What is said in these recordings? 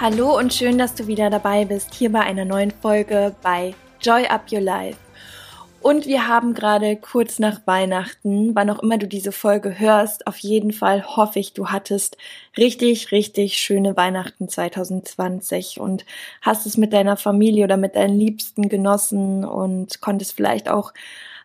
Hallo und schön, dass du wieder dabei bist, hier bei einer neuen Folge bei Joy Up Your Life. Und wir haben gerade kurz nach Weihnachten, wann auch immer du diese Folge hörst, auf jeden Fall hoffe ich, du hattest richtig, richtig schöne Weihnachten 2020 und hast es mit deiner Familie oder mit deinen Liebsten genossen und konntest vielleicht auch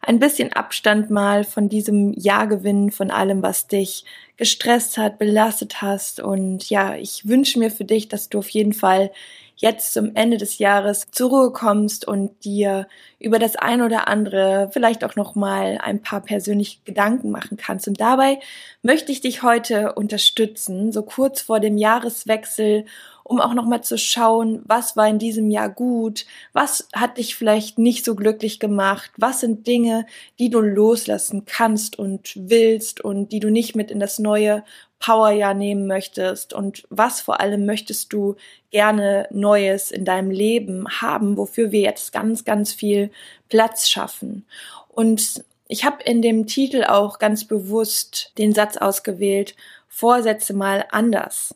ein bisschen Abstand mal von diesem Jahr gewinnen, von allem, was dich gestresst hat, belastet hast. Und ja, ich wünsche mir für dich, dass du auf jeden Fall jetzt zum Ende des Jahres zur Ruhe kommst und dir über das ein oder andere vielleicht auch noch mal ein paar persönliche Gedanken machen kannst. Und dabei möchte ich dich heute unterstützen, so kurz vor dem Jahreswechsel um auch nochmal zu schauen, was war in diesem Jahr gut, was hat dich vielleicht nicht so glücklich gemacht, was sind Dinge, die du loslassen kannst und willst und die du nicht mit in das neue Powerjahr nehmen möchtest und was vor allem möchtest du gerne Neues in deinem Leben haben, wofür wir jetzt ganz, ganz viel Platz schaffen. Und ich habe in dem Titel auch ganz bewusst den Satz ausgewählt, Vorsätze mal anders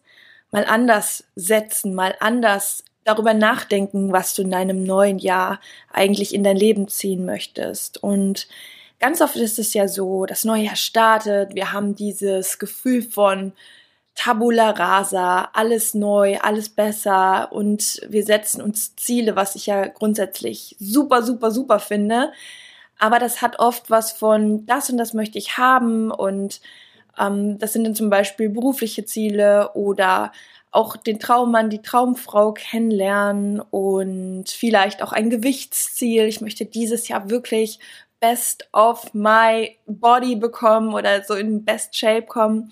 mal anders setzen, mal anders darüber nachdenken, was du in deinem neuen Jahr eigentlich in dein Leben ziehen möchtest. Und ganz oft ist es ja so, das neue Jahr startet, wir haben dieses Gefühl von Tabula rasa, alles neu, alles besser und wir setzen uns Ziele, was ich ja grundsätzlich super, super, super finde. Aber das hat oft was von das und das möchte ich haben und das sind dann zum Beispiel berufliche Ziele oder auch den Traummann, die Traumfrau kennenlernen und vielleicht auch ein Gewichtsziel. Ich möchte dieses Jahr wirklich best of my body bekommen oder so in best shape kommen.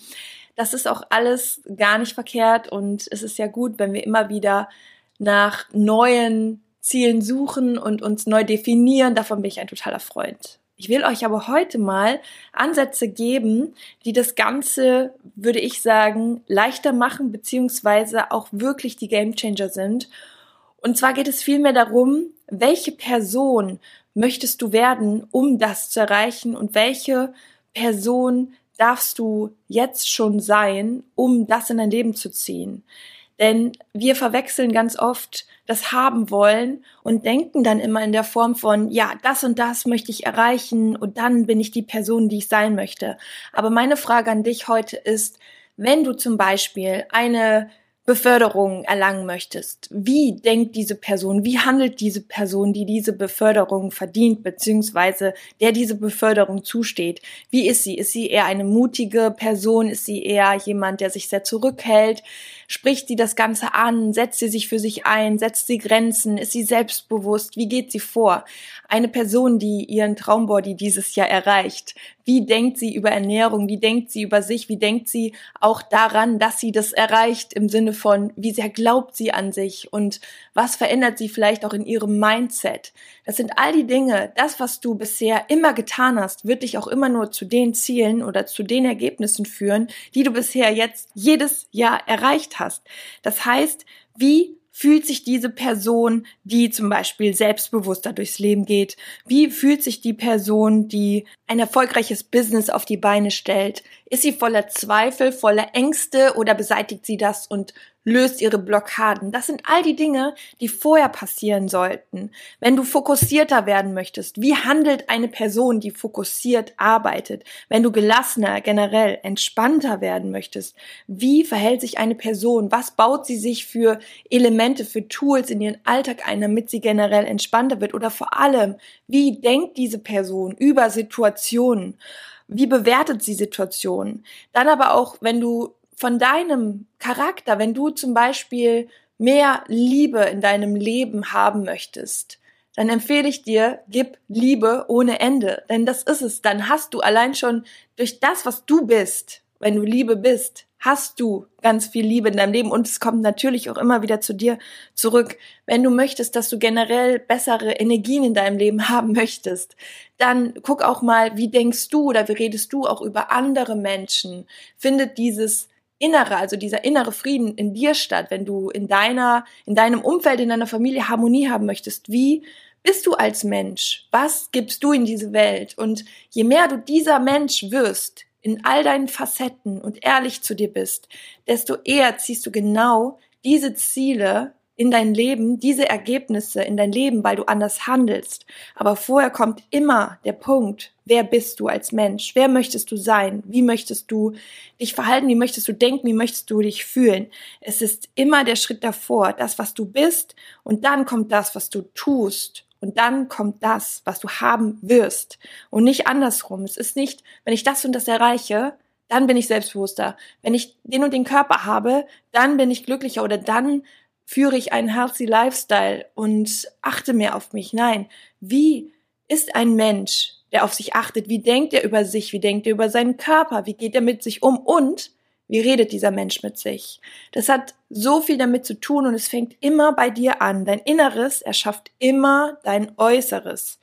Das ist auch alles gar nicht verkehrt und es ist ja gut, wenn wir immer wieder nach neuen Zielen suchen und uns neu definieren. Davon bin ich ein totaler Freund. Ich will euch aber heute mal Ansätze geben, die das Ganze, würde ich sagen, leichter machen, beziehungsweise auch wirklich die Gamechanger sind. Und zwar geht es vielmehr darum, welche Person möchtest du werden, um das zu erreichen und welche Person darfst du jetzt schon sein, um das in dein Leben zu ziehen. Denn wir verwechseln ganz oft das haben wollen und denken dann immer in der Form von, ja, das und das möchte ich erreichen und dann bin ich die Person, die ich sein möchte. Aber meine Frage an dich heute ist, wenn du zum Beispiel eine Beförderung erlangen möchtest. Wie denkt diese Person? Wie handelt diese Person, die diese Beförderung verdient, beziehungsweise der diese Beförderung zusteht? Wie ist sie? Ist sie eher eine mutige Person? Ist sie eher jemand, der sich sehr zurückhält? Spricht sie das Ganze an? Setzt sie sich für sich ein? Setzt sie Grenzen? Ist sie selbstbewusst? Wie geht sie vor? Eine Person, die ihren Traumbody dieses Jahr erreicht. Wie denkt sie über Ernährung? Wie denkt sie über sich? Wie denkt sie auch daran, dass sie das erreicht im Sinne von, wie sehr glaubt sie an sich und was verändert sie vielleicht auch in ihrem Mindset? Das sind all die Dinge. Das, was du bisher immer getan hast, wird dich auch immer nur zu den Zielen oder zu den Ergebnissen führen, die du bisher jetzt jedes Jahr erreicht hast. Das heißt, wie fühlt sich diese Person, die zum Beispiel selbstbewusster durchs Leben geht? Wie fühlt sich die Person, die ein erfolgreiches Business auf die Beine stellt? Ist sie voller Zweifel, voller Ängste oder beseitigt sie das und löst ihre Blockaden. Das sind all die Dinge, die vorher passieren sollten. Wenn du fokussierter werden möchtest, wie handelt eine Person, die fokussiert arbeitet? Wenn du gelassener, generell entspannter werden möchtest, wie verhält sich eine Person? Was baut sie sich für Elemente, für Tools in ihren Alltag ein, damit sie generell entspannter wird? Oder vor allem, wie denkt diese Person über Situationen? Wie bewertet sie Situationen? Dann aber auch, wenn du von deinem Charakter, wenn du zum Beispiel mehr Liebe in deinem Leben haben möchtest, dann empfehle ich dir, gib Liebe ohne Ende. Denn das ist es. Dann hast du allein schon durch das, was du bist, wenn du Liebe bist, hast du ganz viel Liebe in deinem Leben und es kommt natürlich auch immer wieder zu dir zurück. Wenn du möchtest, dass du generell bessere Energien in deinem Leben haben möchtest, dann guck auch mal, wie denkst du oder wie redest du auch über andere Menschen? Findet dieses innere, also dieser innere Frieden in dir statt, wenn du in deiner, in deinem Umfeld, in deiner Familie Harmonie haben möchtest? Wie bist du als Mensch? Was gibst du in diese Welt? Und je mehr du dieser Mensch wirst, in all deinen Facetten und ehrlich zu dir bist, desto eher ziehst du genau diese Ziele in dein Leben, diese Ergebnisse in dein Leben, weil du anders handelst. Aber vorher kommt immer der Punkt, wer bist du als Mensch? Wer möchtest du sein? Wie möchtest du dich verhalten? Wie möchtest du denken? Wie möchtest du dich fühlen? Es ist immer der Schritt davor, das, was du bist, und dann kommt das, was du tust. Und dann kommt das, was du haben wirst. Und nicht andersrum. Es ist nicht, wenn ich das und das erreiche, dann bin ich selbstbewusster. Wenn ich den und den Körper habe, dann bin ich glücklicher oder dann führe ich einen healthy Lifestyle und achte mehr auf mich. Nein, wie ist ein Mensch, der auf sich achtet? Wie denkt er über sich? Wie denkt er über seinen Körper? Wie geht er mit sich um? Und wie redet dieser Mensch mit sich? Das hat so viel damit zu tun und es fängt immer bei dir an. Dein Inneres erschafft immer dein Äußeres.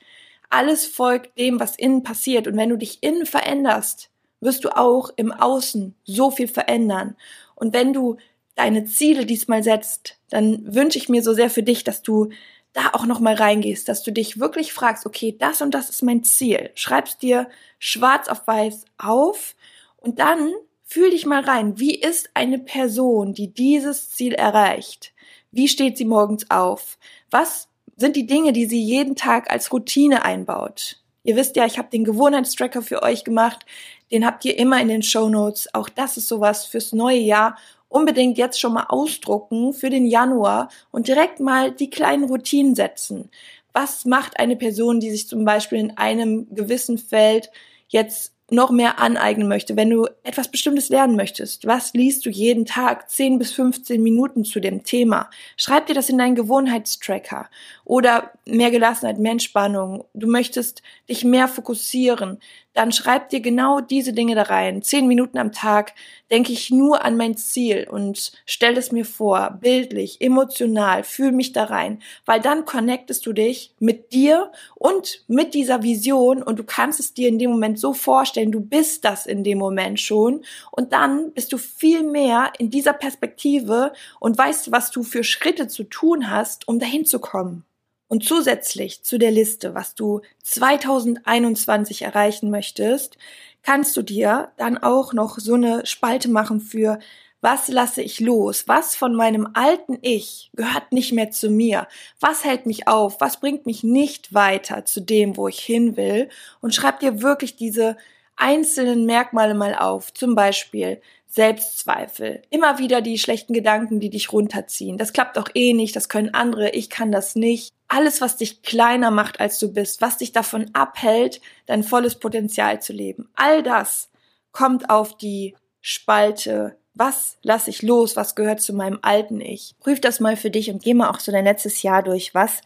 Alles folgt dem, was innen passiert. Und wenn du dich innen veränderst, wirst du auch im Außen so viel verändern. Und wenn du deine Ziele diesmal setzt, dann wünsche ich mir so sehr für dich, dass du da auch noch mal reingehst, dass du dich wirklich fragst, okay, das und das ist mein Ziel. Schreibst dir schwarz auf weiß auf und dann Fühl dich mal rein. Wie ist eine Person, die dieses Ziel erreicht? Wie steht sie morgens auf? Was sind die Dinge, die sie jeden Tag als Routine einbaut? Ihr wisst ja, ich habe den Gewohnheitstracker für euch gemacht. Den habt ihr immer in den Show Notes. Auch das ist sowas fürs neue Jahr. Unbedingt jetzt schon mal ausdrucken für den Januar und direkt mal die kleinen Routinen setzen. Was macht eine Person, die sich zum Beispiel in einem gewissen Feld jetzt noch mehr aneignen möchte, wenn du etwas Bestimmtes lernen möchtest, was liest du jeden Tag 10 bis 15 Minuten zu dem Thema? Schreib dir das in deinen Gewohnheitstracker oder mehr Gelassenheit, mehr Entspannung. Du möchtest dich mehr fokussieren dann schreib dir genau diese Dinge da rein. Zehn Minuten am Tag denke ich nur an mein Ziel und stell es mir vor, bildlich, emotional, fühl mich da rein, weil dann connectest du dich mit dir und mit dieser Vision und du kannst es dir in dem Moment so vorstellen, du bist das in dem Moment schon und dann bist du viel mehr in dieser Perspektive und weißt, was du für Schritte zu tun hast, um dahin zu kommen. Und zusätzlich zu der Liste, was du 2021 erreichen möchtest, kannst du dir dann auch noch so eine Spalte machen für was lasse ich los? Was von meinem alten Ich gehört nicht mehr zu mir? Was hält mich auf? Was bringt mich nicht weiter zu dem, wo ich hin will? Und schreib dir wirklich diese einzelnen Merkmale mal auf. Zum Beispiel Selbstzweifel, immer wieder die schlechten Gedanken, die dich runterziehen. Das klappt doch eh nicht, das können andere, ich kann das nicht. Alles, was dich kleiner macht, als du bist, was dich davon abhält, dein volles Potenzial zu leben. All das kommt auf die Spalte. Was lasse ich los? Was gehört zu meinem alten Ich? Prüf das mal für dich und geh mal auch so dein letztes Jahr durch. Was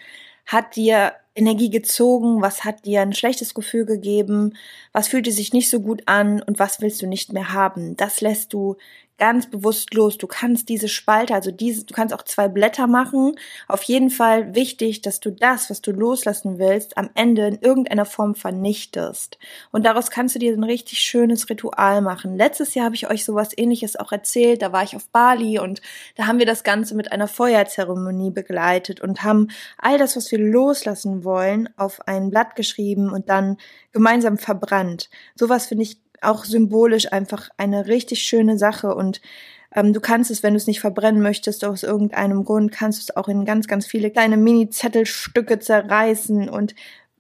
hat dir Energie gezogen? Was hat dir ein schlechtes Gefühl gegeben? Was fühlte sich nicht so gut an? Und was willst du nicht mehr haben? Das lässt du ganz bewusst los. Du kannst diese Spalte, also diese, du kannst auch zwei Blätter machen. Auf jeden Fall wichtig, dass du das, was du loslassen willst, am Ende in irgendeiner Form vernichtest. Und daraus kannst du dir ein richtig schönes Ritual machen. Letztes Jahr habe ich euch sowas ähnliches auch erzählt. Da war ich auf Bali und da haben wir das Ganze mit einer Feuerzeremonie begleitet und haben all das, was wir loslassen wollen, auf ein Blatt geschrieben und dann gemeinsam verbrannt. Sowas finde ich auch symbolisch einfach eine richtig schöne Sache und ähm, du kannst es, wenn du es nicht verbrennen möchtest, aus irgendeinem Grund, kannst du es auch in ganz, ganz viele kleine Mini-Zettelstücke zerreißen und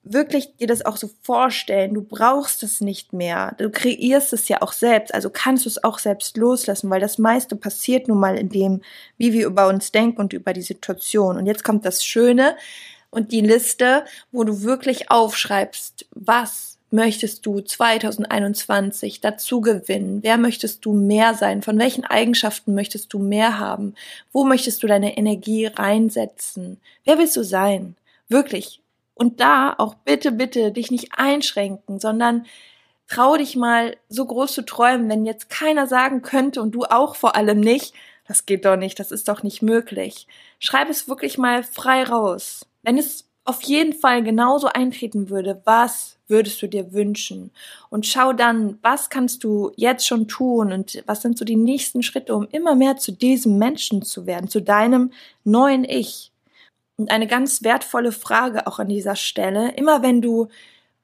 wirklich dir das auch so vorstellen. Du brauchst es nicht mehr. Du kreierst es ja auch selbst. Also kannst du es auch selbst loslassen, weil das meiste passiert nun mal in dem, wie wir über uns denken und über die Situation. Und jetzt kommt das Schöne und die Liste, wo du wirklich aufschreibst, was möchtest du 2021 dazu gewinnen? Wer möchtest du mehr sein? Von welchen Eigenschaften möchtest du mehr haben? Wo möchtest du deine Energie reinsetzen? Wer willst du sein? Wirklich. Und da auch bitte, bitte dich nicht einschränken, sondern trau dich mal so groß zu träumen, wenn jetzt keiner sagen könnte und du auch vor allem nicht, das geht doch nicht, das ist doch nicht möglich. Schreib es wirklich mal frei raus. Wenn es auf jeden Fall genauso eintreten würde, was würdest du dir wünschen? Und schau dann, was kannst du jetzt schon tun und was sind so die nächsten Schritte, um immer mehr zu diesem Menschen zu werden, zu deinem neuen Ich. Und eine ganz wertvolle Frage auch an dieser Stelle, immer wenn du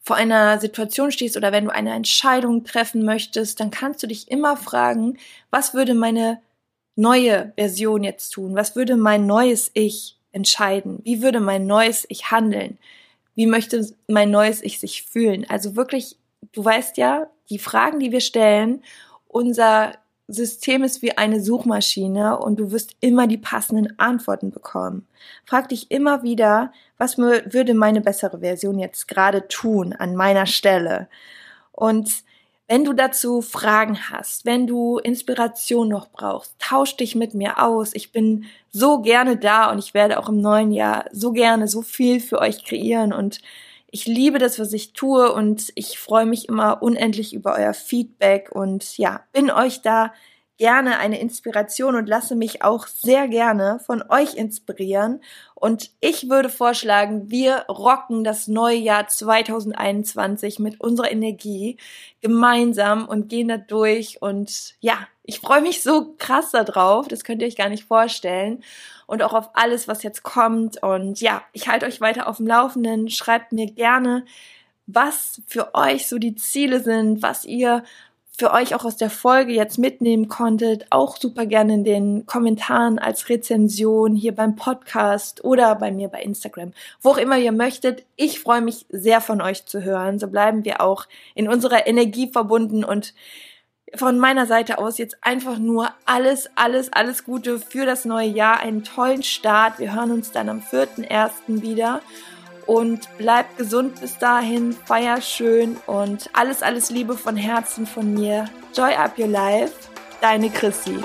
vor einer Situation stehst oder wenn du eine Entscheidung treffen möchtest, dann kannst du dich immer fragen, was würde meine neue Version jetzt tun? Was würde mein neues Ich entscheiden? Wie würde mein neues Ich handeln? Wie möchte mein neues Ich sich fühlen? Also wirklich, du weißt ja, die Fragen, die wir stellen, unser System ist wie eine Suchmaschine und du wirst immer die passenden Antworten bekommen. Frag dich immer wieder, was würde meine bessere Version jetzt gerade tun an meiner Stelle? Und wenn du dazu Fragen hast, wenn du Inspiration noch brauchst, tausch dich mit mir aus. Ich bin so gerne da und ich werde auch im neuen Jahr so gerne so viel für euch kreieren und ich liebe das, was ich tue und ich freue mich immer unendlich über euer Feedback und ja, bin euch da gerne eine Inspiration und lasse mich auch sehr gerne von euch inspirieren. Und ich würde vorschlagen, wir rocken das neue Jahr 2021 mit unserer Energie gemeinsam und gehen da durch. Und ja, ich freue mich so krass darauf. Das könnt ihr euch gar nicht vorstellen. Und auch auf alles, was jetzt kommt. Und ja, ich halte euch weiter auf dem Laufenden. Schreibt mir gerne, was für euch so die Ziele sind, was ihr für euch auch aus der Folge jetzt mitnehmen konntet, auch super gerne in den Kommentaren als Rezension hier beim Podcast oder bei mir bei Instagram, wo auch immer ihr möchtet. Ich freue mich sehr von euch zu hören. So bleiben wir auch in unserer Energie verbunden und von meiner Seite aus jetzt einfach nur alles, alles, alles Gute für das neue Jahr, einen tollen Start. Wir hören uns dann am 4.1. wieder und bleib gesund bis dahin, feier schön und alles, alles Liebe von Herzen von mir. Joy up your life, deine Chrissy.